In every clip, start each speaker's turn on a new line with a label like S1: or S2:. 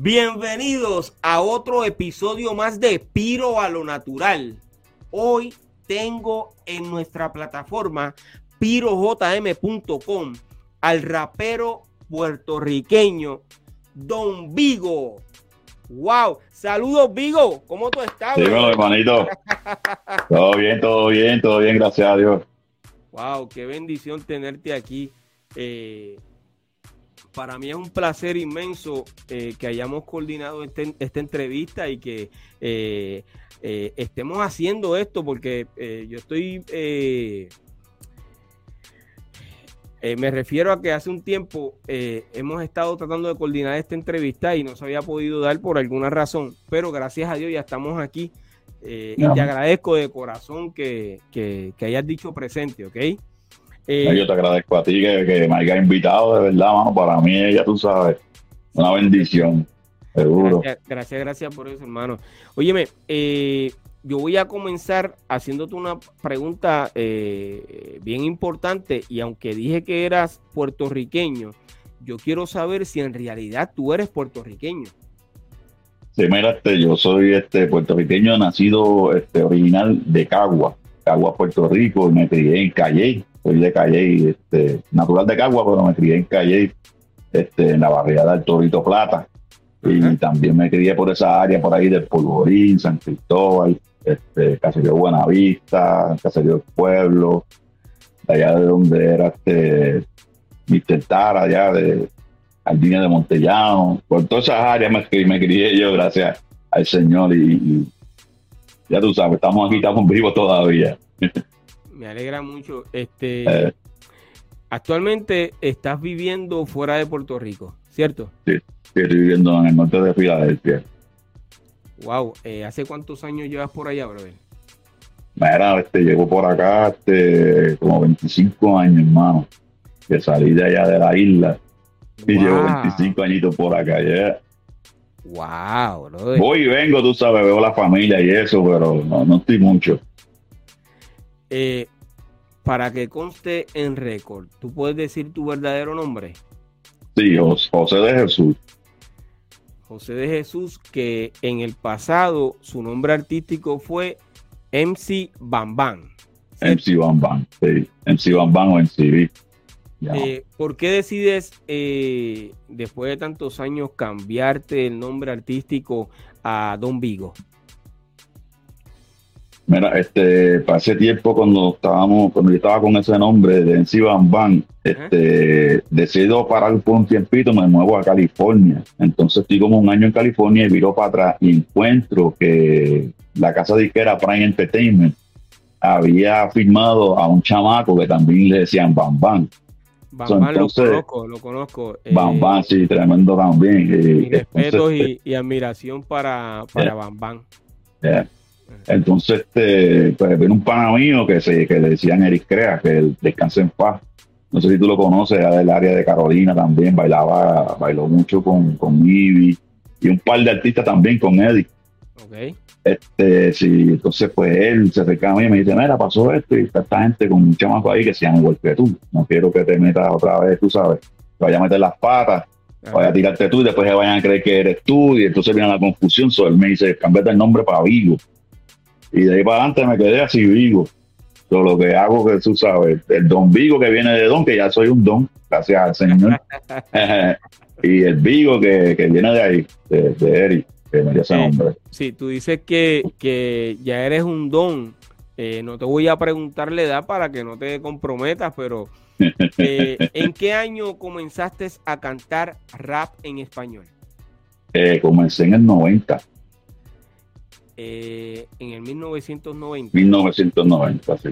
S1: Bienvenidos a otro episodio más de Piro a lo Natural. Hoy tengo en nuestra plataforma pirojm.com al rapero puertorriqueño Don Vigo. Wow, saludos Vigo, ¿cómo tú estás?
S2: Dímelo, hermanito. todo bien, todo bien, todo bien, gracias a Dios.
S1: Wow, qué bendición tenerte aquí. Eh, para mí es un placer inmenso eh, que hayamos coordinado este, esta entrevista y que eh, eh, estemos haciendo esto porque yo estoy... me refiero a que hace un tiempo hemos estado tratando de coordinar esta entrevista y no se había podido dar por alguna razón, pero gracias a Dios ya estamos aquí y te agradezco de corazón que, que, que hayas dicho presente, ¿ok?
S2: Eh, yo te agradezco a ti que, me hayas invitado, de verdad, mano. Para mí, ya tú sabes, una bendición, seguro.
S1: Gracias, gracias, por eso, hermano. Óyeme, eh, yo voy a comenzar haciéndote una pregunta eh, bien importante y aunque dije que eras puertorriqueño, yo quiero saber si en realidad tú eres puertorriqueño.
S2: Sí, mira, este, yo soy este puertorriqueño nacido este, original de Cagua, Cagua, Puerto Rico, me crié en Calle, soy de Calle, este, natural de Cagua, pero me crié en Calle, este, en la barriada del Torito Plata. Y también me crié por esa área por ahí del Polvorín, San Cristóbal, este, Caserío Buenavista, Caserío del Pueblo, de allá de donde era este Mr. Tara, allá de Jardines de Montellano, por todas esas áreas me, me crié yo, gracias al Señor. Y, ya tú sabes, estamos aquí, estamos vivos todavía.
S1: me alegra mucho. Este, actualmente estás viviendo fuera de Puerto Rico, ¿cierto?
S2: Sí, estoy viviendo en el norte de Filadelfia.
S1: Wow, eh, ¿hace cuántos años llevas por allá, brother?
S2: Mira, este, llevo por acá este, como 25 años, hermano. Que salí de allá de la isla. Y llevo 25 añitos por acá, ya.
S1: Wow,
S2: Voy y vengo, tú sabes, veo la familia y eso, pero no, no estoy mucho.
S1: Eh, para que conste en récord, ¿tú puedes decir tu verdadero nombre?
S2: Sí, José de Jesús.
S1: José de Jesús, que en el pasado su nombre artístico fue MC Bambam.
S2: MC Bambam, sí. MC Bambam o MCB.
S1: Eh, ¿Por qué decides, eh, después de tantos años, cambiarte el nombre artístico a Don Vigo?
S2: Mira, este, pasé tiempo cuando estábamos, cuando yo estaba con ese nombre de NC Van Van, este, decido parar por un tiempito, me muevo a California. Entonces estoy como un año en California y viro para atrás y encuentro que la casa disquera Prime Entertainment había firmado a un chamaco que también le decían Van Van.
S1: Van lo conozco, lo conozco.
S2: Van Van, sí, tremendo también.
S1: Y respeto y, admiración para, para Van Van.
S2: Entonces, este, pues vino un pana mío que, se, que le decían Eric Crea, que él descanse en paz. No sé si tú lo conoces, era del área de Carolina también, bailaba, bailó mucho con, con Ivy y un par de artistas también con Eddie.
S1: Okay.
S2: Este, sí, entonces pues él se acerca a mí y me dice, mira, pasó esto y está esta gente con un chamaco ahí que se llama igual que tú. No quiero que te metas otra vez, tú sabes, vaya a meter las patas, vaya a tirarte tú y después se vayan a creer que eres tú y entonces viene la confusión. So, él me dice, cámbiate el nombre para Vigo. Y de ahí para adelante me quedé así Vigo. Todo lo que hago, que tú sabes, el don Vigo que viene de don, que ya soy un don, gracias al Señor. y el Vigo que, viene de ahí, de, Eric, que me dio ese nombre.
S1: Sí, tú dices que, que ya eres un don. Eh, no te voy a preguntar la edad para que no te comprometas, pero eh, ¿en qué año comenzaste a cantar rap en español?
S2: Eh, comencé en el 90.
S1: Eh, en el 1990.
S2: 1990, sí.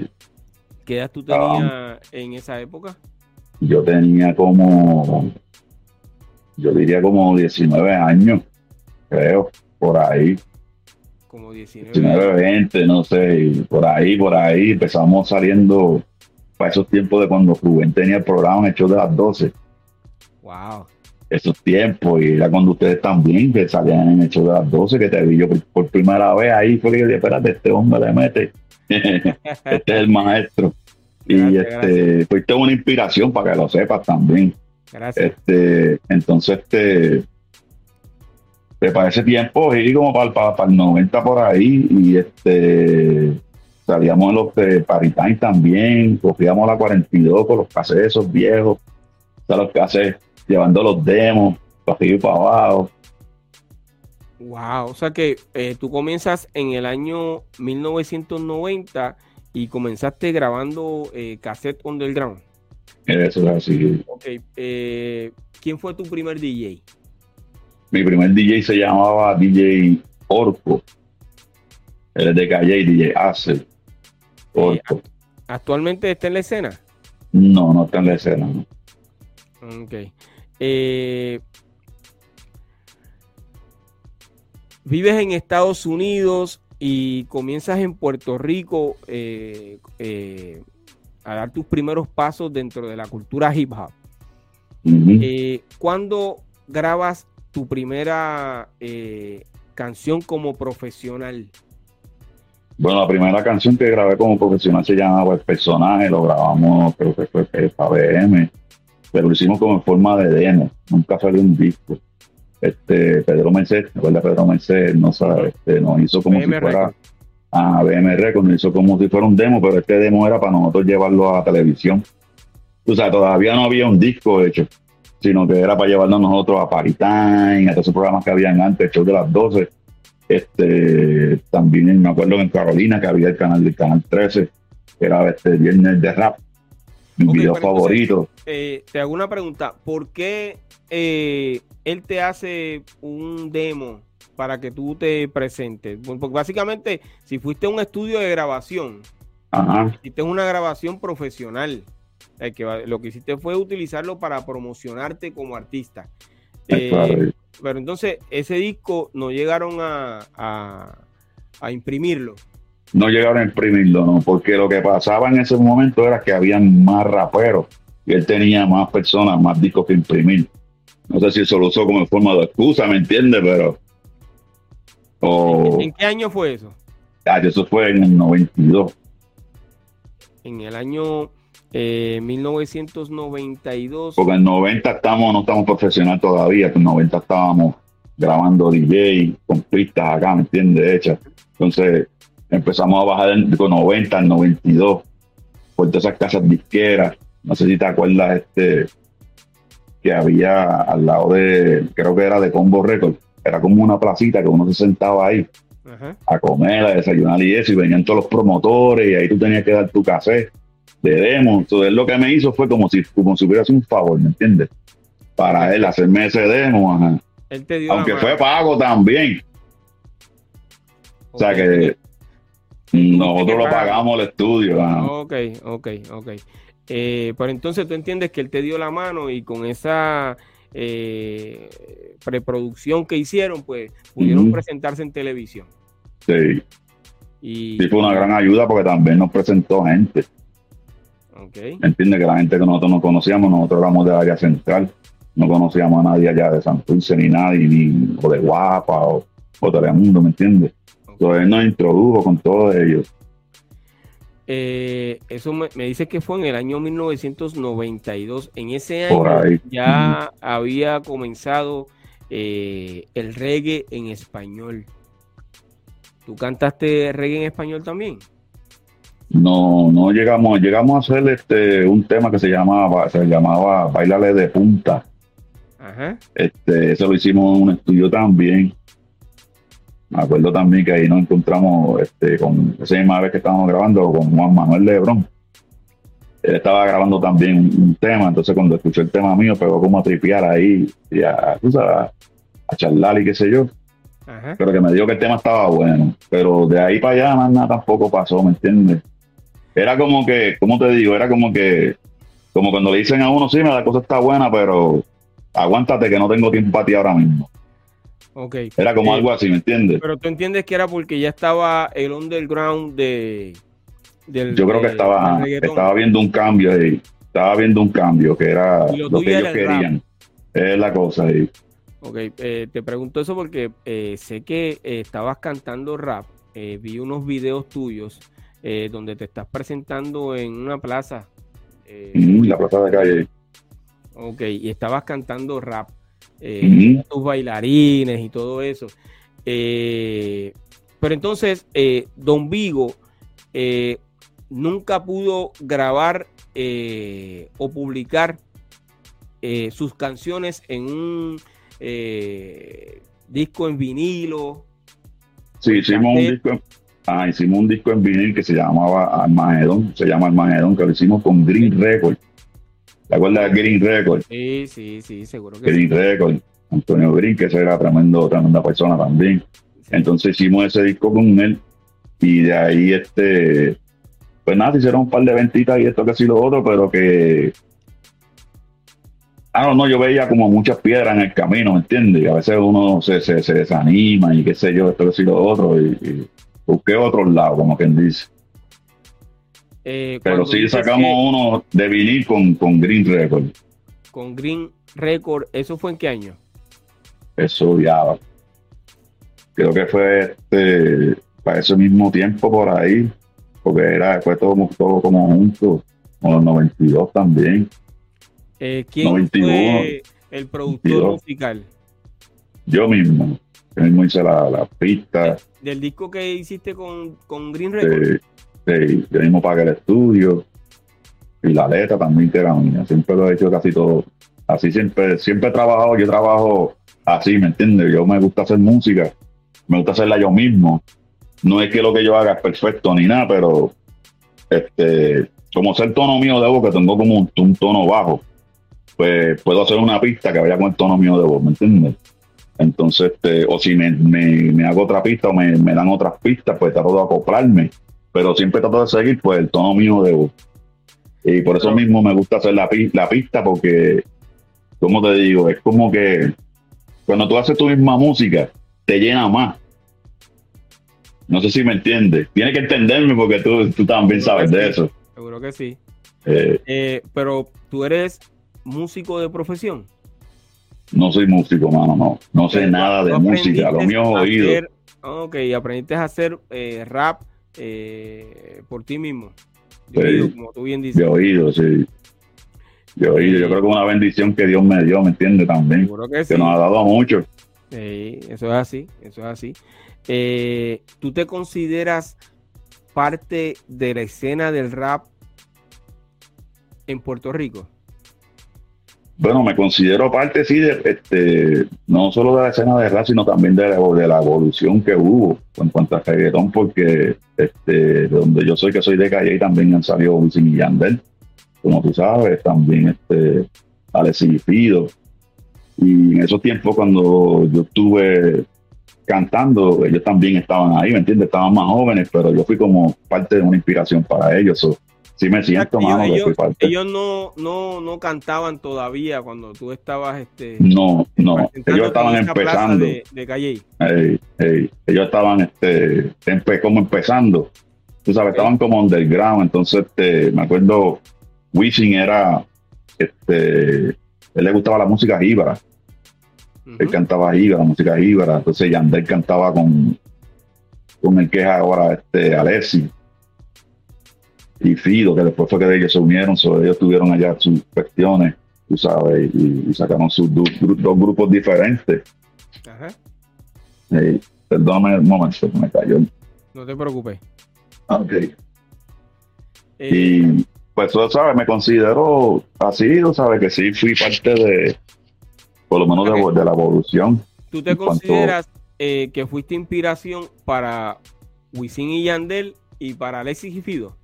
S1: ¿Qué edad tú tenías en esa época?
S2: Yo tenía como yo diría como 19 años, creo, por ahí.
S1: Como 19.
S2: 19, 20, no sé, por ahí, por ahí. Empezamos saliendo para esos tiempos de cuando Rubén tenía el programa hecho de las 12.
S1: Wow.
S2: Esos tiempos, y era cuando ustedes también, que salían en hecho de las 12, que te vi yo por, primera vez ahí, fue que yo dije, espérate, este hombre le mete. este es el maestro. y este, fuiste una inspiración para que lo sepas también.
S1: Gracias.
S2: Este, entonces, este, pues, para ese tiempo, y como para, para, el 90 por ahí, y este, salíamos en los de Paritime también, cogíamos la 42 con los cassettes esos viejos, o sea, los cassettes, llevando los demos, para arriba y para abajo.
S1: Wow, o sea que eh, tú comienzas en el año 1990 y comenzaste grabando eh, cassette underground.
S2: Eso es así.
S1: Ok, eh, ¿quién fue tu primer DJ?
S2: Mi primer DJ se llamaba DJ Orco. Él es de Calle, DJ Acer. Eh,
S1: Orco. ¿Actualmente está en la escena?
S2: No, no está en la escena.
S1: Ok. Eh, vives en Estados Unidos y comienzas en Puerto Rico eh, a dar tus primeros pasos dentro de la cultura hip hop. ¿Cuándo grabas tu primera eh, canción como profesional?
S2: Bueno, la primera canción que grabé como profesional se llamaba El Personaje, lo grabamos, creo que fue para BM, pero lo hicimos como en forma de demo, nunca salió un disco. Este, Pedro Merced, ¿recuerda Pedro Merced? No sabe, este, nos hizo como si fuera a BM Records, nos hizo como si fuera un demo, pero este demo era para nosotros llevarlo a televisión. O sea, todavía no había un disco hecho sino que era para llevarnos nosotros a Paritime, a todos esos programas que habían antes, show de las 12. Este, también me acuerdo en Carolina que había el canal del canal 13, que era este viernes de rap, mi video favorito.
S1: Eh, te hago una pregunta, ¿por qué eh, él te hace un demo para que tú te presentes? Porque básicamente, si fuiste a un estudio de grabación, hiciste una grabación profesional que lo que hiciste fue utilizarlo para promocionarte como artista. Eh, pero entonces ese disco no llegaron a, imprimirlo.
S2: No llegaron a imprimirlo, no, porque lo que pasaba en ese momento era que habían más raperos y él tenía más personas, más discos que imprimir. No sé si eso lo usó como forma de excusa, ¿me entiendes? Pero.
S1: ¿En qué año fue eso?
S2: Ah, eso fue en el 92.
S1: En el año 1992.
S2: Eh, Porque en 90 estamos, no estamos profesional todavía, en 90 estábamos grabando DJ con pistas acá, ¿me entiendes? Hechas. Entonces empezamos a bajar de 90 al 92 por todas esas casas disqueras. No sé si te acuerdas este que había al lado de, creo que era de Combo Records, era como una placita que uno se sentaba ahí a comer, a desayunar y eso, y venían todos los promotores y ahí tú tenías que dar tu café de demo. Entonces, lo que me hizo fue como si, como si hubiera un favor, ¿me entiendes? Para él hacerme ese demo, ajá. Aunque fue pago también. O sea que nosotros lo pagamos el estudio.
S1: Ok, ok, ok. Eh, pero entonces tú entiendes que él te dio la mano y con esa eh, preproducción que hicieron, pues pudieron presentarse en televisión.
S2: Sí. Y, sí, fue una gran ayuda porque también nos presentó gente.
S1: Okay.
S2: Entiende que la gente que nosotros no conocíamos, nosotros éramos de área central, no conocíamos a nadie allá de Santurce ni nadie, ni o de Guapa o, o Telemundo, ¿me entiendes? Entonces nos introdujo con todos ellos.
S1: Eh, eso me, dice que fue en el año 1992. En ese año ya había comenzado eh, el reggae en español. ¿Tú cantaste reggae en español también?
S2: no, no llegamos, llegamos a hacer este un tema que se llamaba, se llamaba Bailale de Punta. Este, eso lo hicimos en un estudio también. Me acuerdo también que ahí nos encontramos este, con esa misma vez que estábamos grabando con Juan Manuel Lebrón. Él estaba grabando también un, tema, entonces cuando escuchó el tema mío, pegó como a tripear ahí y a, a charlar y qué sé yo. Pero que me dijo que el tema estaba bueno. Pero de ahí para allá nada tampoco pasó, ¿me entiendes? era como que, ¿cómo te digo? Era como que, como cuando le dicen a uno, sí, la cosa está buena, pero aguántate que no tengo tiempo para ti ahora mismo.
S1: Okay.
S2: Era como
S1: Eh,
S2: algo así, ¿me entiendes?
S1: Pero tú entiendes que era porque ya estaba el underground de. Del,
S2: Yo creo que estaba,
S1: del
S2: estaba viendo un cambio ahí. Estaba viendo un cambio que era
S1: lo
S2: que ellos querían. Es la cosa. Y,
S1: Ok, eh, te pregunto eso porque eh, sé que estabas cantando rap. vi unos videos tuyos donde te estás presentando en una plaza.
S2: mm, la plaza de calle.
S1: Ok, y estabas cantando rap. Eh, tus bailarines y todo eso. Eh, pero entonces, eh, Don Vigo eh, nunca pudo grabar o publicar sus canciones en un disco en vinilo.
S2: Sí, hicimos un disco. en- Ah, hicimos un disco en vinil que se llamaba Armagedón, se llama Armagedón, que lo hicimos con Green Record. ¿Te acuerdas de Green Record?
S1: Sí, sí, sí, seguro que
S2: Green
S1: sí.
S2: Record, Antonio Green, que ese era tremendo, tremenda persona también. Entonces hicimos ese disco con él y de ahí este, pues nada, se hicieron un par de ventitas y esto que sí lo otro, pero que Ah, no, no, yo veía como muchas piedras en el camino, ¿me entiendes? Y a veces uno se, se, se desanima y qué sé yo, esto que sí lo otro, y, y busqué otros lados, como quien dice.
S1: Eh,
S2: Pero sí sacamos uno de vinil con, con Green Record.
S1: Con Green Record, ¿eso fue en qué año?
S2: Eso ya. Creo que fue este, para ese mismo tiempo por ahí, porque era, fue todo, todo como junto, con los 92 también.
S1: Eh, ¿Quién
S2: 91,
S1: fue el productor
S2: 92.
S1: musical
S2: Yo mismo, yo mismo hice la, la pista,
S1: del disco que hiciste con, con Green Record?
S2: eh, eh, yo mismo pagué el estudio y la letra también que era mía. Siempre lo he hecho casi todo. Así siempre, siempre he trabajado, yo trabajo así, ¿me entiendes? Yo me gusta hacer música, me gusta hacerla yo mismo. No es que lo que yo haga es perfecto ni nada, pero este, como el tono mío de voz, que tengo como un, tono bajo, pues puedo hacer una pista que vaya con el tono mío de voz, ¿me entiendes? Entonces, este, o si me, me- me hago otra pista o me, me dan otras pistas, pues trato de acoplarme, pero siempre trato de seguir pues el tono mío de voz. Y por eso mismo me gusta hacer la, pi- la pista, porque, como te digo, es como que cuando tú haces tu misma música, te llena más. No sé si me entiendes. Tienes que entenderme porque tú, tú también sabes de eso.
S1: Seguro que sí.
S2: Eh,
S1: Eh, pero tú eres músico de profesión.
S2: no soy músico, mano, no. No sé
S1: Pero
S2: nada de música. Lo mío es oído.
S1: hacer- Ok, aprendiste a hacer eh, rap eh, por ti mismo. De
S2: Sí.
S1: oído, como tú bien dices.
S2: De oído, sí. De oído. Yo creo que es una bendición que Dios me dio, ¿me entiendes? También.
S1: Seguro que sí.
S2: Que nos ha dado mucho.
S1: Sí, eso es así, eso es así. Eh, ¿Tú te consideras parte de la escena del rap en Puerto Rico?
S2: Bueno, me considero parte, sí, de, este, no solo de la escena de rap, sino también de la, evolución que hubo en cuanto a reggaetón, porque este, de donde yo soy, que soy de Calle, también han salido Wisin y Yandel, como tú sabes, también este, Alexis y Fido. Y en esos tiempos, cuando yo estuve cantando, ellos también estaban ahí, ¿me entiendes? Estaban más jóvenes, pero yo fui como parte de una inspiración para ellos. Sí me siento,
S1: Ellos-
S2: mano, que
S1: ellos-
S2: parte.
S1: Ellos no, no, no cantaban todavía cuando tú estabas este,
S2: No, no, ellos estaban empezando.
S1: de, de Calle.
S2: Ey, ey, ellos estaban este, empe- como empezando. Tú sabes, estaban como underground. Entonces, este, me acuerdo, Wisin era, este, él le gustaba la música jíbara. Él cantaba jíbara, música jíbara. Entonces, Yandel cantaba con, con el que es ahora este, Alessi. Y Fido, que después fue que ellos se unieron, ellos tuvieron allá sus cuestiones, tú sabes, y, y sacaron sus dos grupos diferentes.
S1: Ajá,
S2: Ey, perdóname un momento, que me cayó.
S1: no te preocupes.
S2: Ok.
S1: Eh,
S2: Y pues tú sabes, me considero así, tú sabes que sí fui parte de, por lo menos de, la evolución.
S1: ¿Tú te
S2: cuanto-
S1: consideras eh, que fuiste inspiración para Wisin y Yandel y para Alexis y Fido?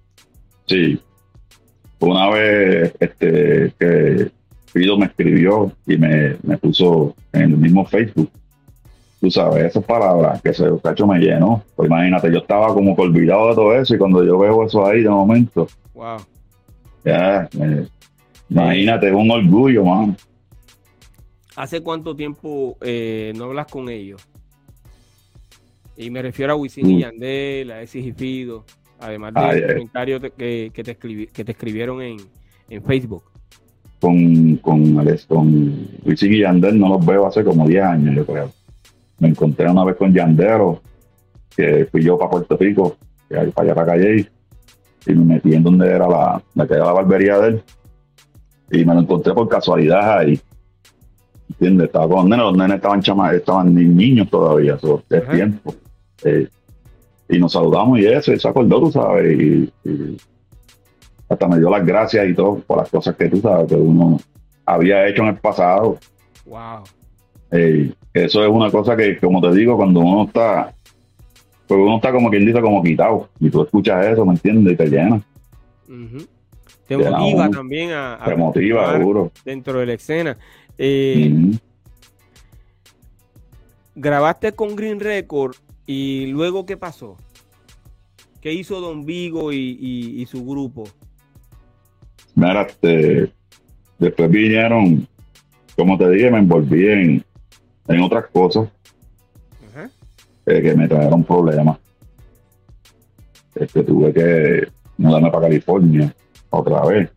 S2: Sí. Una vez este, que Fido me escribió y me, me puso en el mismo Facebook. Tú sabes, esas palabras que ese cacho me llenó. Pues imagínate, yo estaba como que olvidado de todo eso y cuando yo veo eso ahí de momento,
S1: Wow.
S2: ya, me- imagínate, es un orgullo, man.
S1: ¿Hace cuánto tiempo eh, no hablas con ellos? Y me refiero a Wisin y mm. Yandel, a Esis y Fido, además de los comentarios que, que, te que te escribieron en, en Facebook.
S2: Con, con, con Wisin y Yandel no los veo hace como 10 años, yo creo. Me encontré una vez con Yandero, que fui yo para Puerto Rico, para allá para Calle, y me metí en donde era la, la que era la barbería de él. Y me lo encontré por casualidad ahí. ¿Entiendes? Estaba con los nenes, los nenes estaban chamas, estaban niños todavía, eso es tiempo. Eh, y nos saludamos y eso, y se acordó, tú sabes, y, hasta me dio las gracias y todo por las cosas que tú sabes que uno había hecho en el pasado.
S1: Wow.
S2: Eh, eso es una cosa que, como te digo, cuando uno está, pues uno está como quien dice, como quitado, y tú escuchas eso, ¿me entiendes? Y te llena.
S1: Te motiva también a,
S2: te motiva, seguro.
S1: dentro de la escena. Eh, grabaste con Green Record y luego ¿qué pasó? ¿Qué hizo Don Vigo y, su grupo?
S2: Mira, este, después vinieron, como te dije, me envolví en, otras cosas eh, que me trajeron problemas. Este, tuve que mudarme para California otra vez.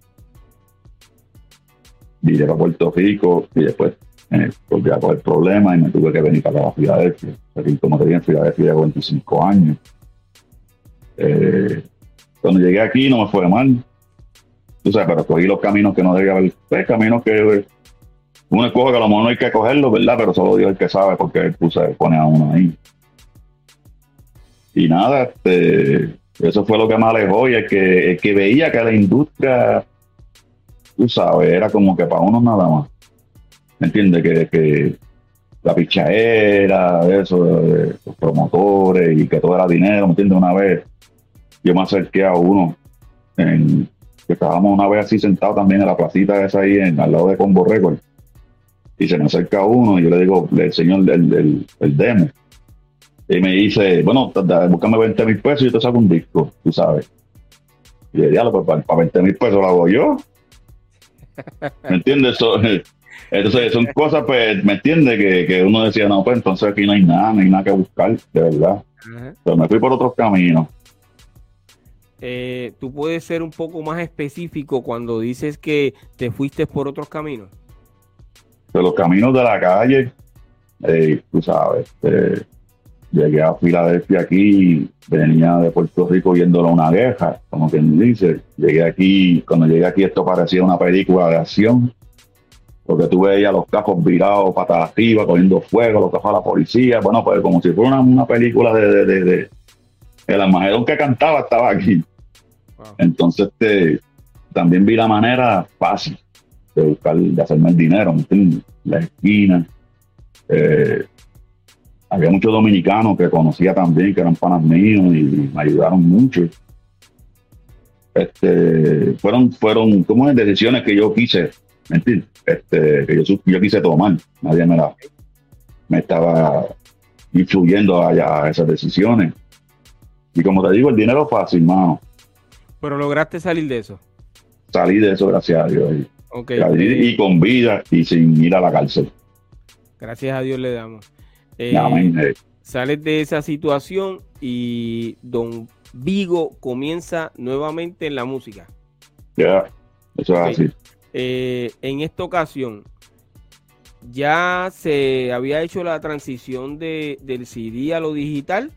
S2: Vine a Puerto Rico y después eh, volví a coger problemas y me tuve que venir para la Filadelfia. como te dije, en Filadelfia llevo 25 años. Eh, cuando llegué aquí no me fue mal. Tú sabes, pero cogí los caminos que no debía haber. Pues, caminos que uno escoge que a lo mejor no hay que cogerlos, ¿verdad? Pero solo Dios es el que sabe porque él se pone a uno ahí. Y nada, este, eso fue lo que me alejó y el que, que veía que la industria, tú sabes, era como que para uno nada más. ¿Me entiendes? Que, que la pichadera, eso, los promotores y que todo era dinero, ¿me entiendes? Una vez yo me acerqué a uno, que estábamos una vez así sentados también en la placita esa ahí al lado de Combo Record, y se me acerca uno y yo le digo, el señor del el, demo, y me dice, bueno, búscame 20 mil pesos y yo te saco un disco, tú sabes. Y le digo, pues para, 20 mil pesos lo hago yo. ¿Me entiendes? Entonces son cosas, pues, ¿me entiendes? Que, que, uno decía, no, pues entonces aquí no hay nada, no hay nada que buscar, de verdad. Pero me fui por otros caminos.
S1: Eh, tú puedes ser un poco más específico cuando dices que te fuiste por otros caminos.
S2: De los caminos de la calle, eh, tú sabes, eh, llegué a Filadelfia aquí, venía de Puerto Rico viéndolo una guerra, como quien dice. Llegué aquí, cuando llegué aquí esto parecía una película de acción, porque tú veías los cajos virados patas arriba, cogiendo fuego, los cajos a la policía, bueno, pues como si fuera una, película de, de, de, el armagedón que cantaba estaba aquí. Entonces este, también vi la manera fácil de buscar, de hacerme el dinero, La esquina. Eh, había muchos dominicanos que conocía también, que eran panas míos y me ayudaron mucho. Este, fueron, fueron como decisiones que yo quise, mentir, este, que yo, yo quise tomar. Nadie me, la, me estaba influyendo a esas decisiones. Y como te digo, el dinero es fácil, mano.
S1: Pero lograste salir de eso.
S2: Salí de eso, gracias a Dios. Y con vida y sin ir a la cárcel.
S1: Gracias a Dios le damos. Eh, eh. Sales de esa situación y Don Vigo comienza nuevamente en la música.
S2: Ya, eso es así.
S1: Eh, en esta ocasión, ¿ya se había hecho la transición de, del CD a lo digital?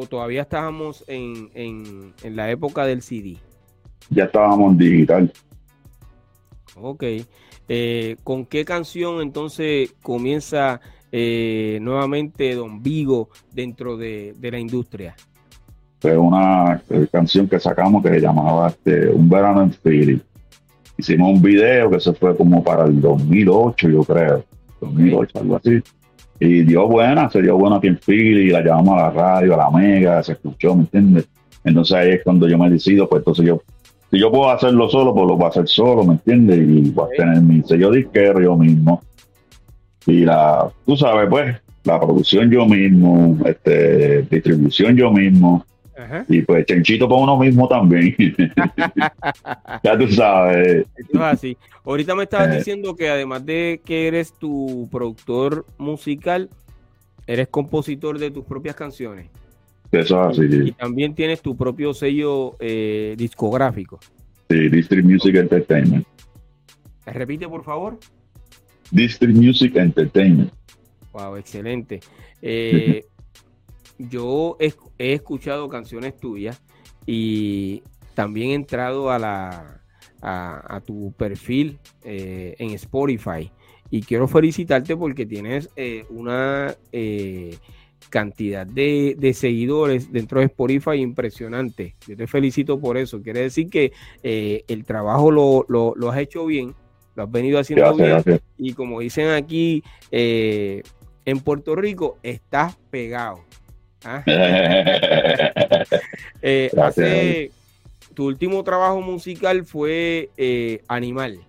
S1: o todavía estábamos en, en, la época del CD?
S2: Ya estábamos en digital.
S1: Ok. Eh, ¿Con qué canción entonces comienza eh, nuevamente Don Vigo dentro de, la industria?
S2: Fue una eh, canción que sacamos que se llamaba este, Un verano en Philly. Hicimos un video que se fue como para el 2008, yo creo. 2008, algo así. Y dio buena, se dio buena aquí en Philly, la llevamos a la radio, a la mega, se escuchó, ¿me entiendes? Entonces ahí es cuando yo me decido, pues entonces yo, si yo puedo hacerlo solo, pues lo voy a hacer solo, ¿me entiendes? Y voy a tener mi sello disquero yo mismo. Y la, tú sabes, pues, la producción yo mismo, este, distribución yo mismo. Y pues Chenchito por uno mismo también. ya tú sabes.
S1: es así. Ahorita me estabas eh. diciendo que además de que eres tu productor musical, eres compositor de tus propias canciones.
S2: Eso es así.
S1: Y, también tienes tu propio sello eh, discográfico.
S2: Sí, District Music Entertainment.
S1: Repite, por favor.
S2: District Music Entertainment.
S1: Wow, excelente. Eh, yo he, escuchado canciones tuyas y también he entrado a la a, tu perfil eh, en Spotify y quiero felicitarte porque tienes eh, una cantidad de, seguidores dentro de Spotify impresionante. Yo te felicito por eso. Quiere decir que el trabajo lo, lo, has hecho bien lo has venido haciendo bien. Y como dicen aquí eh, en Puerto Rico, estás pegado. ¿Ah? Eh, hace, tu último trabajo musical fue eh, Animal.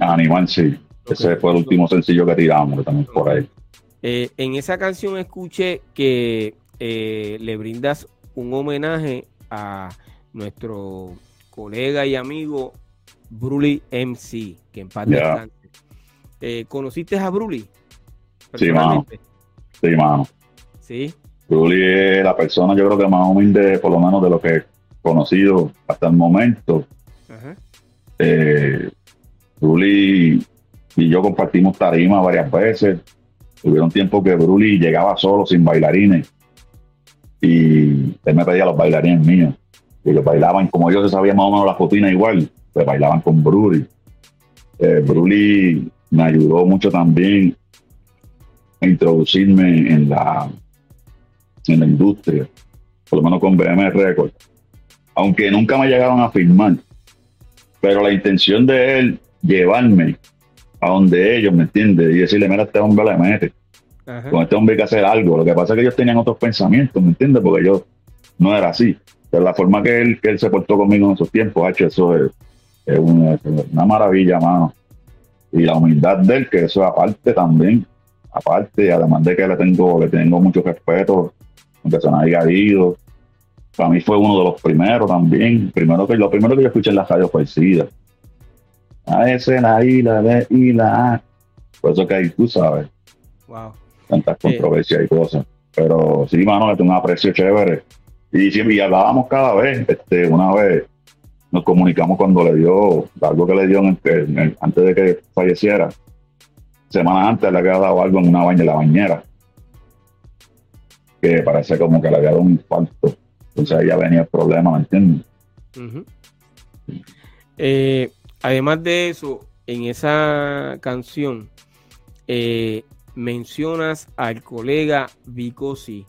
S2: Animal, sí. Ese fue el último sencillo que tiramos también por ahí.
S1: en esa canción escuché que le brindas un homenaje a nuestro colega y amigo Bruli MC, que en paz eh, ¿Conociste a Bruli?
S2: Sí, mano. Sí, mano.
S1: Sí.
S2: Bruli es la persona, yo creo que más humilde, por lo menos de lo que he conocido hasta el momento. Ajá. Eh, Bruli y yo compartimos tarima varias veces. Tuvieron tiempo que Bruli llegaba solo, sin bailarines. Y él me pedía los bailarines míos. Y ellos bailaban, como ellos se sabían más o menos la fotina igual, pues bailaban con Bruli. Eh, me ayudó mucho también a introducirme en la, en la industria, por lo menos con BM Records. Aunque nunca me llegaron a firmar, pero la intención de él llevarme a donde ellos, ¿me entiendes? Y decirle, mira, este hombre le mete. Con este hombre hay que hacer algo. Lo que pasa es que ellos tenían otros pensamientos, ¿me entiendes? Porque yo no era así. Pero la forma que él, que él se portó conmigo en esos tiempos, hecho eso es, es una, maravilla, mano. Y la humildad de él, que eso aparte también, aparte, además de que le tengo, le tengo mucho respeto, aunque haya ido. Para mí fue uno de los primeros también. Primero que, lo primero que yo escuché en la radio fue SIDA. A ese, la I, la D la A. Por eso que ahí tú sabes.
S1: Wow.
S2: Tantas controversias y cosas. Pero sí, mano, le tengo un aprecio chévere. Y siempre y hablábamos cada vez. Este, una vez nos comunicamos cuando le dio, algo que le dio antes de que falleciera. Semanas antes le había dado algo en una baña, la bañera. Que parece como que le había dado un infarto. Entonces ahí ya venía el problema, ¿me entiendes?
S1: Eh, además de eso, en esa canción eh, mencionas al colega Vicosi.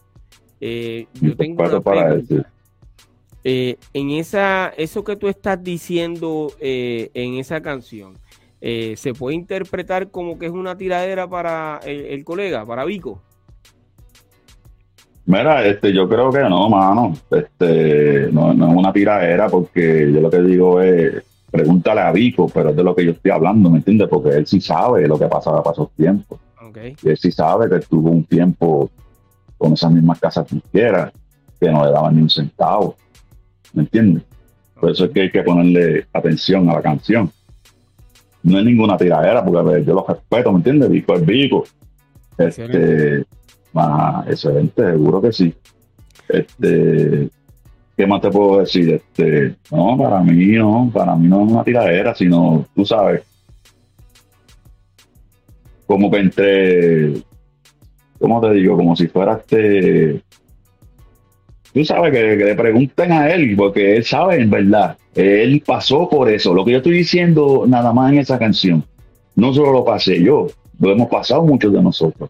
S1: Eh, yo tengo una pregunta. Eh, en esa, eso que tú estás diciendo eh, en esa canción, eh, ¿se puede interpretar como que es una tiradera para el, colega, para Vico?
S2: Mira, este, yo creo que no, mano. Este, no, es una tiradera porque yo lo que digo es, pregúntale a Vico, pero es de lo que yo estoy hablando, ¿me entiendes? Porque él sí sabe lo que pasaba para esos tiempos. Y él sí sabe que estuvo un tiempo con esas mismas casas quieras que no le daban ni un centavo. ¿me entiendes? Por eso es que hay que ponerle atención a la canción. No es ninguna tiradera, porque yo lo respeto, ¿me entiendes? Vico es Vico. Este, más excelente, seguro que sí. Este, ¿qué más te puedo decir? Este, no, para mí no, para mí no es una tiradera, sino, tú sabes, como que entre, ¿cómo te digo? Como si fuera este, tú sabes, que, le pregunten a él, porque él sabe en verdad. Él pasó por eso. Lo que yo estoy diciendo nada más en esa canción, no solo lo pasé yo, lo hemos pasado muchos de nosotros.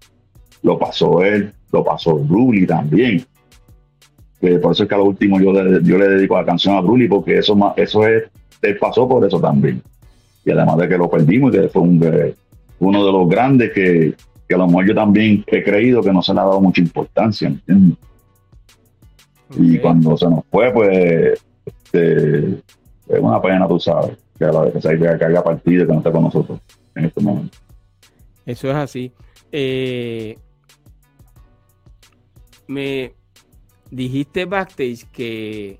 S2: Lo pasó él, lo pasó Bruli también. por eso es que a lo último yo le, yo le dedico la canción a Bruli, porque eso, eso es, él pasó por eso también. Y además de que lo perdimos, que fue uno de los grandes que, que a lo mejor yo también he creído que no se le ha dado mucha importancia. ¿entiendes? Y cuando se nos fue, pues, este, es una pena, tú sabes, que a la vez que se haya partido que no esté con nosotros en este momento.
S1: Eso es así. Eh, me, dijiste backstage que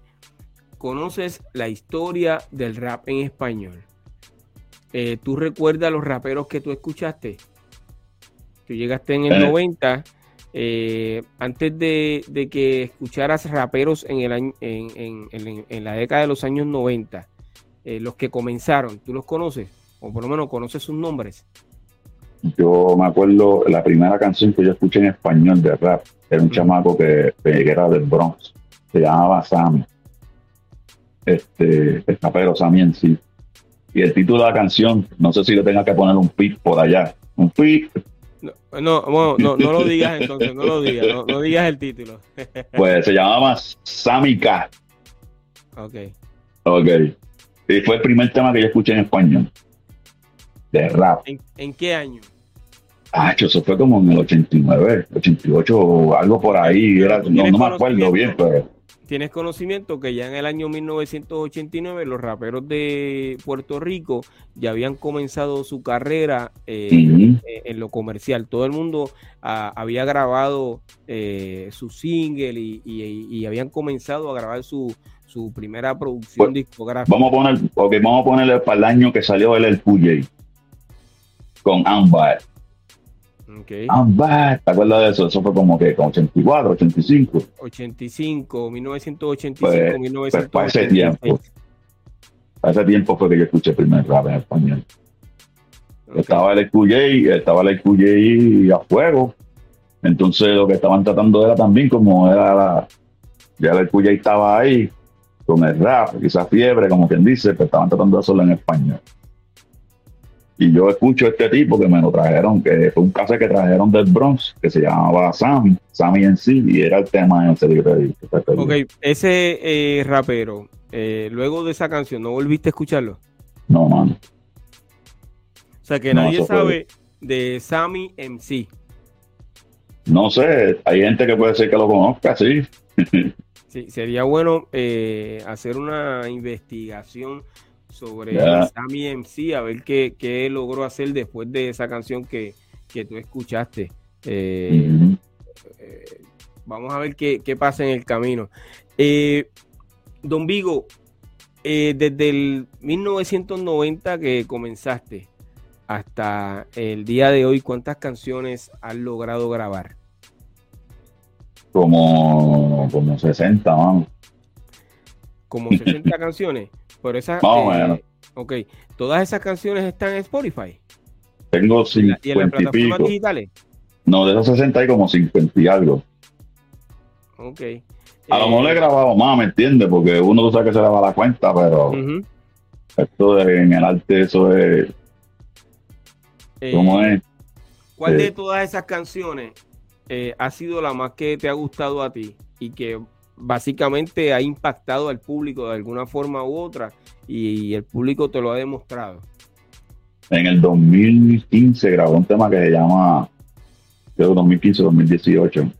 S1: conoces la historia del rap en español. Eh, ¿Tú recuerdas los raperos que tú escuchaste? Tú llegaste en el 90. Eh, antes de, que escucharas raperos en, el año, en, la década de los años 90, eh, los que comenzaron, ¿tú los conoces? O por lo menos conoces sus nombres.
S2: Yo me acuerdo, la primera canción que yo escuché en español de rap era un chamaco que, era del Bronx, se llamaba Sammy. Este, el rapero Sammy en sí. Y el título de la canción, no sé si le tenga que poner un pip por allá. Un pip.
S1: No, no, no, lo digas entonces, no lo digas, no, digas el título.
S2: pues se llamaba Sammy K.
S1: Ok.
S2: Ok. Y fue el primer tema que yo escuché en español. De rap.
S1: ¿En, qué año?
S2: Ah, eso fue como en el 89, 88 o algo por ahí. Era, no, no me acuerdo bien, pero
S1: tienes conocimiento que ya en el año 1989 los raperos de Puerto Rico ya habían comenzado su carrera eh, eh, en lo comercial. Todo el mundo ah, había grabado eh, su single y, habían comenzado a grabar su, primera producción pues, discográfica.
S2: Vamos a poner, okay, vamos a ponerle para el año que salió el El con Ambar.
S1: Okay.
S2: ¿te acuerdas de eso? Eso fue como que con 84, 85.
S1: 85, 1985, 1985.
S2: para ese tiempo. Para ese tiempo fue que yo escuché el primer rap en español. Estaba el QJ, estaba el QJ a fuego. Entonces lo que estaban tratando era también como era la, ya el QJ estaba ahí con el rap, esa fiebre, como quien dice, pero estaban tratando de hacerlo en español. Y yo escucho este tipo que me lo trajeron, que fue un caso que trajeron del Bronx, que se llamaba Sammy, Sammy en sí, y era el tema en ese libro.
S1: Ok, ese eh, rapero, eh, luego de esa canción, ¿no volviste a escucharlo?
S2: No, mano.
S1: O sea que nadie sabe de Sammy MC.
S2: No sé, hay gente que puede ser que lo conozca, sí.
S1: sí, sería bueno eh, hacer una investigación sobre Sammy MC, a ver qué, logró hacer después de esa canción que, tú escuchaste. Eh, eh, vamos a ver qué, pasa en el camino. Eh, don Vigo, desde el 1990 que comenzaste hasta el día de hoy, ¿cuántas canciones has logrado grabar?
S2: Como, como 60, vamos.
S1: Como 60 canciones. Pero esa,
S2: eh,
S1: Ok, todas esas canciones están en Spotify.
S2: Tengo 50 ¿Y en las plataformas digitales? No, de esos 60 hay como 50 y algo.
S1: Ok.
S2: A lo mejor le he eh, grabado más, ¿me entiendes? Porque uno sabe que se le va la cuenta, pero esto de, en el arte, eso es. ¿Cómo eh, es?
S1: ¿Cuál de todas esas canciones ha sido la más que te ha gustado a ti y que básicamente ha impactado al público de alguna forma u otra y el público te lo ha demostrado.
S2: En el 2015 grabó un tema que se llama, creo 2015-2018,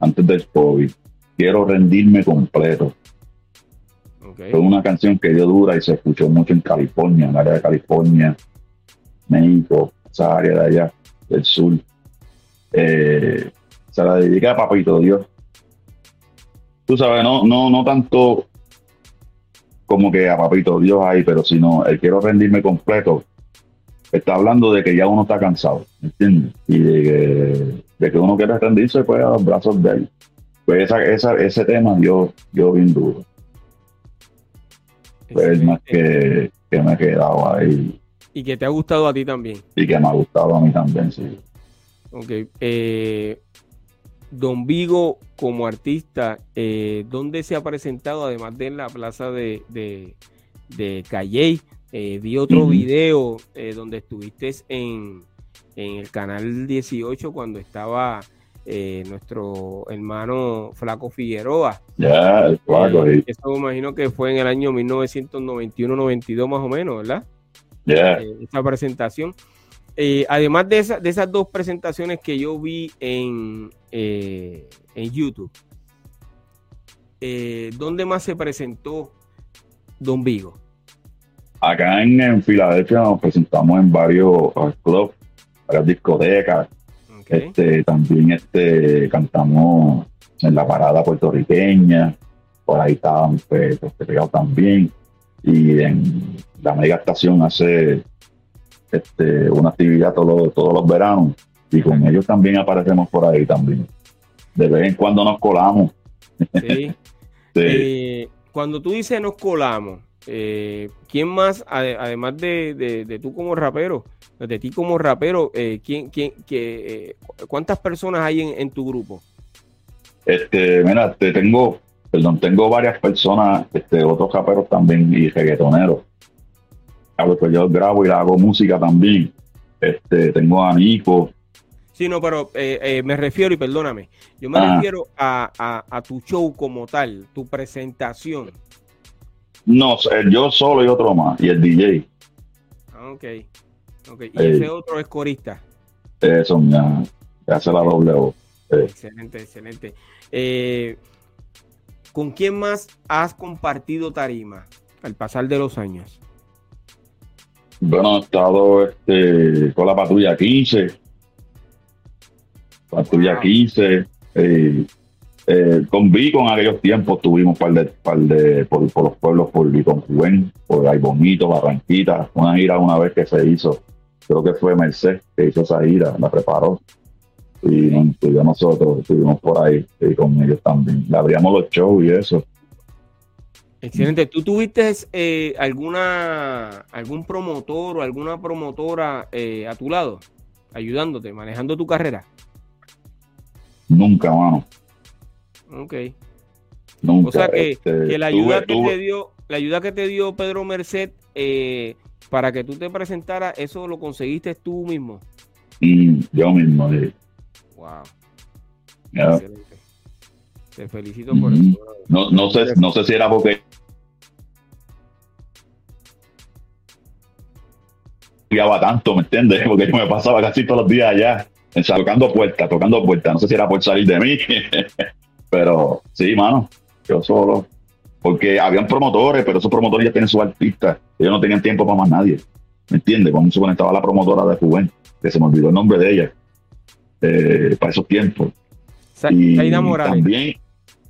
S2: antes del COVID. Quiero rendirme completo. Fue una canción que dio dura y se escuchó mucho en California, en el área de California, México, esa área de allá, del sur. Eh, se la dedica a Papito Dios tú sabes, no, no, no tanto como que a papito Dios ahí, pero sino el quiero rendirme completo. Está hablando de que ya uno está cansado, ¿entiendes? Y de que, uno quiere rendirse pues a los brazos de él. Pues esa, esa, ese tema yo, yo bien duro. Pues más que, que me he quedado ahí.
S1: Y que te ha gustado a ti también.
S2: Y que me ha gustado a mí también, sí.
S1: Ok. Eh, Don Vigo como artista, eh, ¿dónde se ha presentado además de en la plaza de, de, Calle? Eh, vi otro video eh, donde estuviste en, el canal 18 cuando estaba nuestro hermano Flaco Figueroa.
S2: Ya, el Flaco.
S1: eso me imagino que fue en el año 1991-92 más o menos, ¿verdad? Ya. esa presentación. Eh, además de, de esas dos presentaciones que yo vi en, eh, en YouTube, eh, ¿dónde más se presentó Don Vigo?
S2: Acá en, Filadelfia nos presentamos en varios clubs, varias discotecas. Este, también este, cantamos en la parada puertorriqueña, por ahí estaban pues, pegados también. Y en la mega estación hace este, una actividad todos, todos los veranos y con ellos también aparecemos por ahí también. De vez en cuando nos colamos.
S1: Sí. Eh, cuando tú dices nos colamos, eh, ¿quién más, además de, tú como rapero, de ti como rapero, eh, ¿quién, quién, que, ¿cuántas personas hay en, tu grupo?
S2: Este, mira, te tengo, perdón, tengo varias personas, este, otros raperos también y reggaetoneros. Pues yo grabo y hago música también. Este, tengo a Nico,
S1: Sí, no, pero eh, eh, me refiero, y perdóname, yo me refiero a, tu show como tal, tu presentación.
S2: No, yo solo y otro más, y el DJ.
S1: Ah, ok. okay. Y ese otro es corista.
S2: Eso, ya, hace la doble voz.
S1: Excelente, excelente. Eh, ¿Con quién más has compartido tarima al pasar de los años?
S2: Bueno, he estado este, con la patrulla 15 Patrulla 15. Eh, eh, con Vico aquellos tiempos tuvimos par de, par de por, los pueblos, por Vico Juven, por Ay Bonito, Barranquita, una gira una vez que se hizo, creo que fue Merced que hizo esa gira, la preparó. Y nosotros estuvimos por ahí y con ellos también. Le abríamos los shows y eso.
S1: Excelente. ¿Tú tuviste eh, alguna algún promotor o alguna promotora a tu lado, ayudándote, manejando tu carrera?
S2: Nunca, mano.
S1: Ok. Nunca. O sea que, este, la ayuda que te dio, la ayuda que te dio Pedro Merced eh, para que tú te presentaras, eso lo conseguiste tú mismo.
S2: Mm, yo mismo, sí.
S1: Wow. Te felicito por eso.
S2: No, no sé, no sé si era porque tanto, ¿me entiendes? Porque yo me pasaba casi todos los días allá tocando puertas, tocando puertas. No sé si era por salir de mí, pero sí, mano, yo solo. Porque habían promotores, pero esos promotores ya tienen sus artistas. Ellos no tenían tiempo para más nadie. ¿Me entiendes? Cuando se conectaba la promotora de Juven, que se me olvidó el nombre de ella, eh, para esos tiempos. y también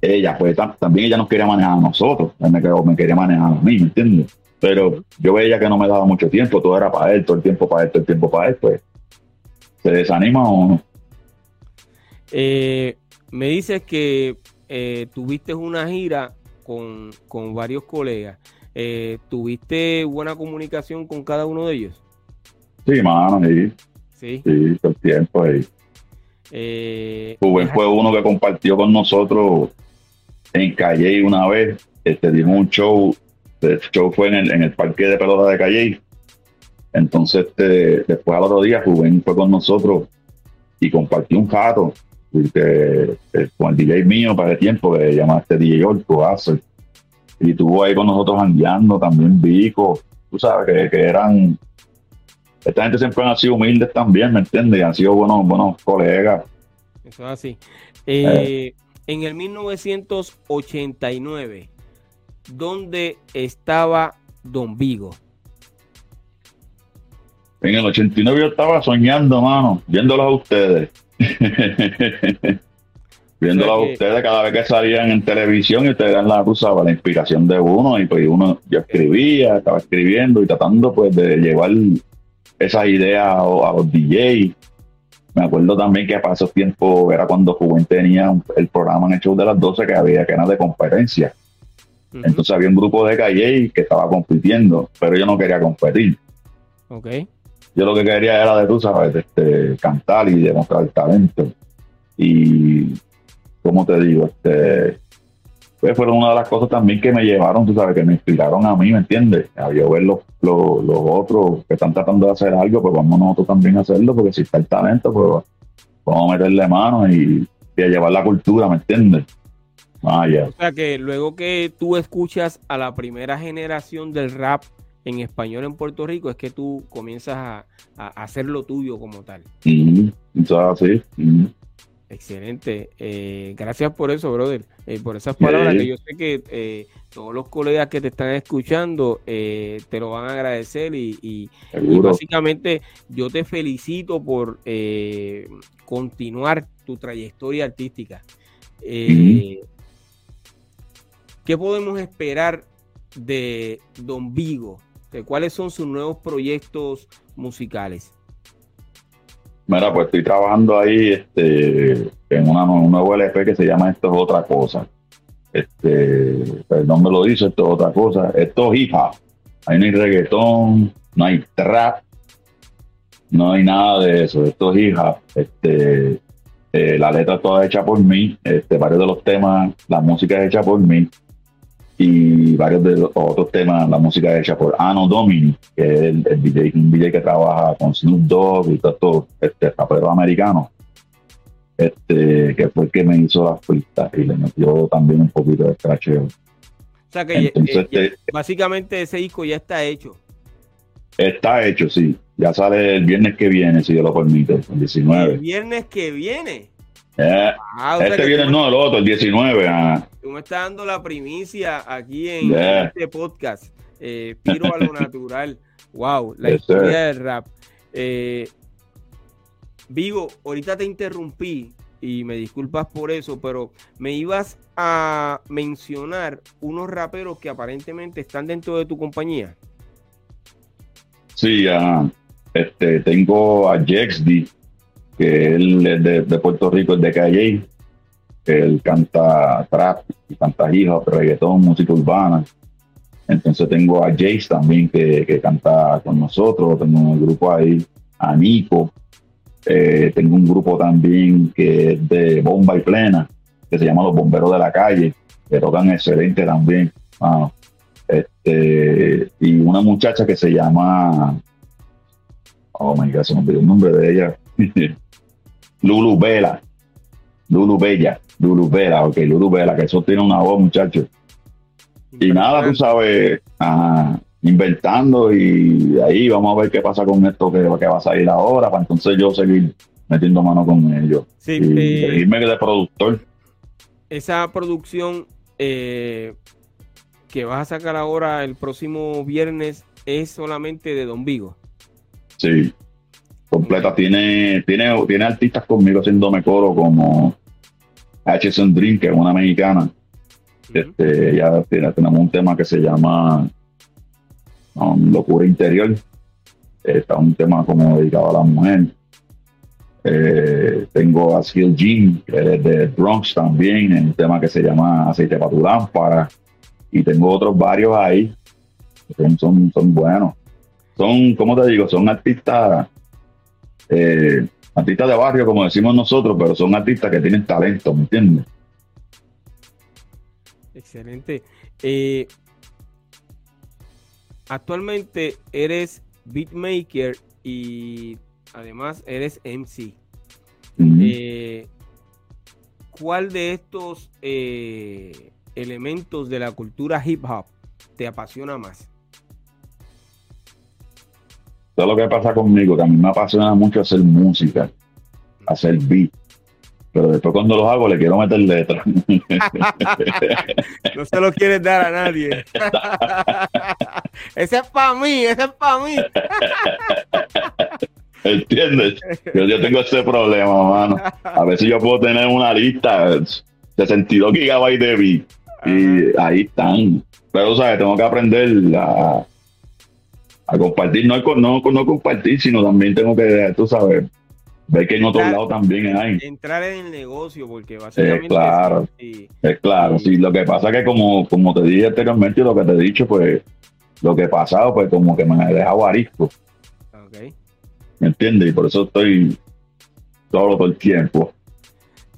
S2: ella, pues también ella nos quería manejar a nosotros, me, me quería manejar a mí, ¿me entiendes? Pero yo veía que no me daba mucho tiempo, todo era para él, todo el tiempo para él, todo el tiempo para él, pues ¿Se desanima o no?
S1: Eh, me dices que eh, tuviste una gira con, varios colegas. Eh, ¿Tuviste buena comunicación con cada uno de ellos?
S2: Sí, mano, sí. Sí. Sí, todo el tiempo ahí. fue uno que compartió con nosotros en Calle una vez. Este, dimos un show. El show fue en el, en el parque de pelota de Calle entonces, este, después al otro día, Rubén fue con nosotros y compartió un jato eh, con el DJ mío para el tiempo, que llamaste DJ Orco Y estuvo ahí con nosotros andando también Vico. Tú sabes que, eran. Esta gente siempre han sido humildes también, ¿me entiendes? han sido buenos, buenos colegas.
S1: Eso es así. Eh, en el 1989, ¿dónde estaba Don Vigo?
S2: En el 89 yo estaba soñando, mano, viéndolos a ustedes. viéndolos a ustedes cada vez que salían en televisión y ustedes dan la, usaba la inspiración de uno y pues uno, yo escribía, estaba escribiendo y tratando pues de llevar esas ideas a, los DJs. Me acuerdo también que para esos tiempos era cuando Juven tenía el programa en el show de las 12 que había, que era de competencia. Entonces había un grupo de calle que estaba compitiendo, pero yo no quería competir.
S1: Okay
S2: yo lo que quería era de tú sabes, este, cantar y demostrar el talento. Y, como te digo, este, pues fueron una de las cosas también que me llevaron, tú sabes, que me inspiraron a mí, ¿me entiendes? A yo ver los, los, otros que están tratando de hacer algo, pues vamos nosotros también a hacerlo, porque si está el talento, pues vamos a meterle mano y, y a llevar la cultura, ¿me entiendes?
S1: Ah, O sea que luego que tú escuchas a la primera generación del rap en español en Puerto Rico es que tú comienzas a, hacer lo tuyo como tal. Excelente. Eh, gracias por eso, brother. Eh, por esas palabras que yo sé que eh, todos los colegas que te están escuchando te lo van a agradecer y, básicamente yo te felicito por continuar tu trayectoria artística. Eh, ¿Qué podemos esperar de Don Vigo? ¿Cuáles son sus nuevos proyectos musicales?
S2: Mira, pues estoy trabajando ahí este, en una, un nuevo LP que se llama Esto es otra cosa. Este, el nombre lo dice, esto es otra cosa. Esto es hip hop. Ahí no hay reggaetón, no hay trap, no hay nada de eso. Esto es hip hop. Este, eh, la letra es toda hecha por mí. Este, varios de los temas, la música es hecha por mí y varios de los otros temas, la música hecha por Ano Domini, que es el, DJ, un DJ que trabaja con Snoop Dogg y todo esto, este rapero americano, este, que fue el que me hizo las pistas y le metió también un poquito de scratcheo. O
S1: sea que este, básicamente ese disco ya está hecho.
S2: Está hecho, sí. Ya sale el viernes que viene, si Dios lo permite, el 19.
S1: El viernes que viene.
S2: Eh, este viene, no, el otro, el 19. Ah.
S1: Tú me estás dando la primicia aquí en este podcast. Eh, Piro a lo natural. Wow, la historia del rap. Eh, Vigo, ahorita te interrumpí y me disculpas por eso, pero me ibas a mencionar unos raperos que aparentemente están dentro de tu compañía.
S2: Sí, este, tengo a Jexdy, que él es de, Puerto Rico, es de Calle. Él canta trap, canta hip hop, reggaetón, música urbana. Entonces tengo a Jace también que, canta con nosotros. Tengo un grupo ahí, a Nico. Eh, tengo un grupo también que es de bomba y plena, que se llama Los Bomberos de la Calle, que tocan excelente también. este, y una muchacha que se llama, oh my god, se me olvidó el nombre de ella. Lulu Vela. Lulu Bella. Lulu Vela, ok, Lulu Vela, que eso tiene una voz, muchachos. Y nada, tú sabes, inventando y ahí vamos a ver qué pasa con esto que, que va a salir ahora, para entonces yo seguir metiendo mano con ellos. Sí, y eh, seguirme de productor.
S1: Esa producción eh, que vas a sacar ahora el próximo viernes es solamente de Don Vigo.
S2: Sí, completa. Tiene, tiene, tiene artistas conmigo haciéndome coro como Que es una mexicana. Este, ya tenemos un tema que se llama um, Locura Interior. Está un tema como dedicado a la mujer. Eh, tengo a Skill Jean, que es de Bronx también, en un tema que se llama Aceite para tu lámpara. Y tengo otros varios ahí. Son, son, son buenos. Son, como te digo, son artistas eh, artistas de barrio, como decimos nosotros, pero son artistas que tienen talento, ¿me entiendes?
S1: Excelente. Eh, actualmente eres beatmaker y además eres MC. Eh, ¿Cuál de estos elementos de la cultura hip hop te apasiona más?
S2: Todo lo que pasa conmigo, que a mí me apasiona mucho hacer música, hacer beat. Pero después cuando los hago le quiero meter letras.
S1: no se lo quieres dar a nadie. ese es para mí, ese es para mí.
S2: ¿Entiendes? Yo, tengo ese problema, mano. A veces yo puedo tener una lista de 62 gigabytes de beat y ahí están. Pero, ¿sabes? Tengo que aprender a a compartir, no, no, no compartir, sino también tengo que, tú sabes, ver que en otro lado también hay.
S1: Entrar en el negocio, porque básicamente...
S2: Es claro, es claro, sí, lo que pasa es que como, como te dije anteriormente, lo que te he dicho, pues, lo que he pasado, pues como que me he dejado arisco. Ok. ¿Me entiendes? Y por eso estoy todo, todo el tiempo.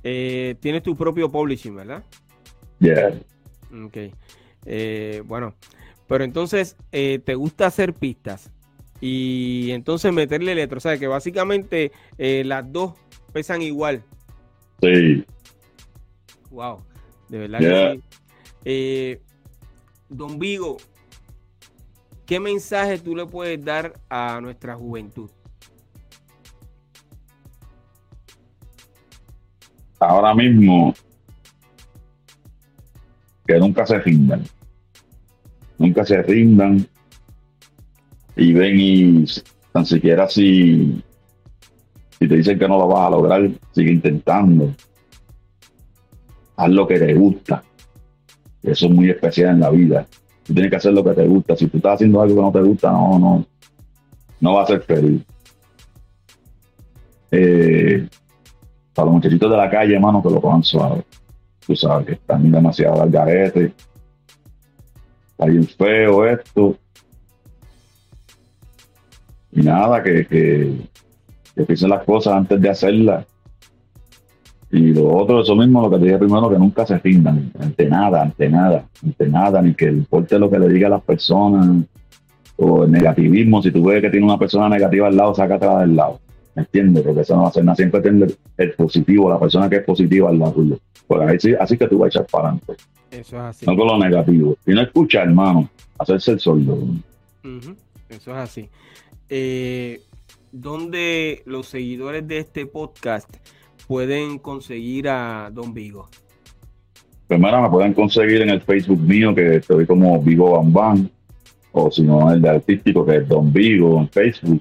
S1: Eh, tienes tu propio publishing, ¿verdad?
S2: Yeah.
S1: Ok. Eh, bueno, pero entonces eh, te gusta hacer pistas y entonces meterle letra. O sea, que básicamente eh, las dos pesan igual.
S2: Sí.
S1: Wow, de verdad que sí. Eh, don Vigo, ¿qué mensaje tú le puedes dar a nuestra juventud?
S2: Ahora mismo, que nunca se rindan nunca se rindan y ven y tan siquiera si, si te dicen que no lo vas a lograr, sigue intentando. haz lo que te gusta. Eso es muy especial en la vida. Tú tienes que hacer lo que te gusta. Si tú estás haciendo algo que no te gusta, no, no, no va a ser feliz. Eh, para los muchachitos de la calle, hermano, que lo cojan suave. Tú sabes que están demasiado al garete. Está bien feo esto. Y nada, que, que, que piensen las cosas antes de hacerlas. Y lo otro, eso mismo, lo que te dije primero, que nunca se findan ante nada, ante nada, ante nada, ni que importe lo que le diga a las personas o el negativismo. Si tú ves que tiene una persona negativa al lado, sácatela del lado. ¿Me entiendes? Porque eso no va a hacer nada. Siempre tener el positivo, la persona que es positiva al lado tuyo. Pues así, así que tú vas a echar para adelante.
S1: Eso es así.
S2: No con lo negativo. Y no escuchar, hermano, hacerse el sordo.
S1: Eso es así. Eh, ¿Dónde los seguidores de este podcast pueden conseguir a Don Vigo?
S2: Primero me pueden conseguir en el Facebook mío, que estoy como Vigo Bambán, o si no, el de artístico, que es Don Vigo en Facebook.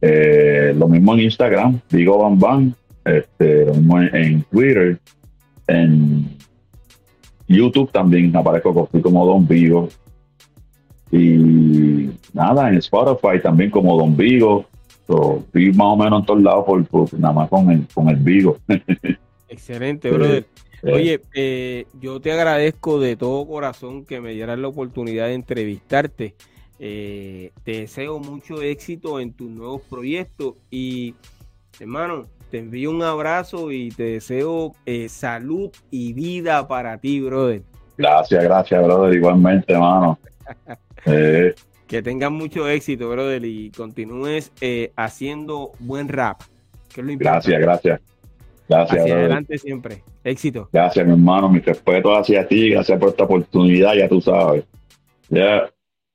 S2: Eh, lo mismo en Instagram, Vigo Bambán, este, lo mismo en, Twitter, en YouTube también aparezco como- Don Vigo. Y nada, en Spotify también como Don Vigo. So, estoy más o menos en todos lados, por, por- nada más con el, con el Vigo.
S1: Excelente, brother. Oye, eh, yo te agradezco de todo corazón que me dieras la oportunidad de entrevistarte. Eh, te deseo mucho éxito en tus nuevos proyectos y, hermano, te envío un abrazo y te deseo eh, salud y vida para ti, brother.
S2: Gracias, gracias, brother, igualmente, hermano. Eh,
S1: Que tengas mucho éxito, brother, y continúes haciendo buen rap. Que es lo importante.
S2: gracias, gracias. Gracias,
S1: Hacia adelante siempre. Éxito.
S2: Gracias, mi hermano. Mi respeto hacia ti. Gracias por esta oportunidad, ya tú sabes. Ya.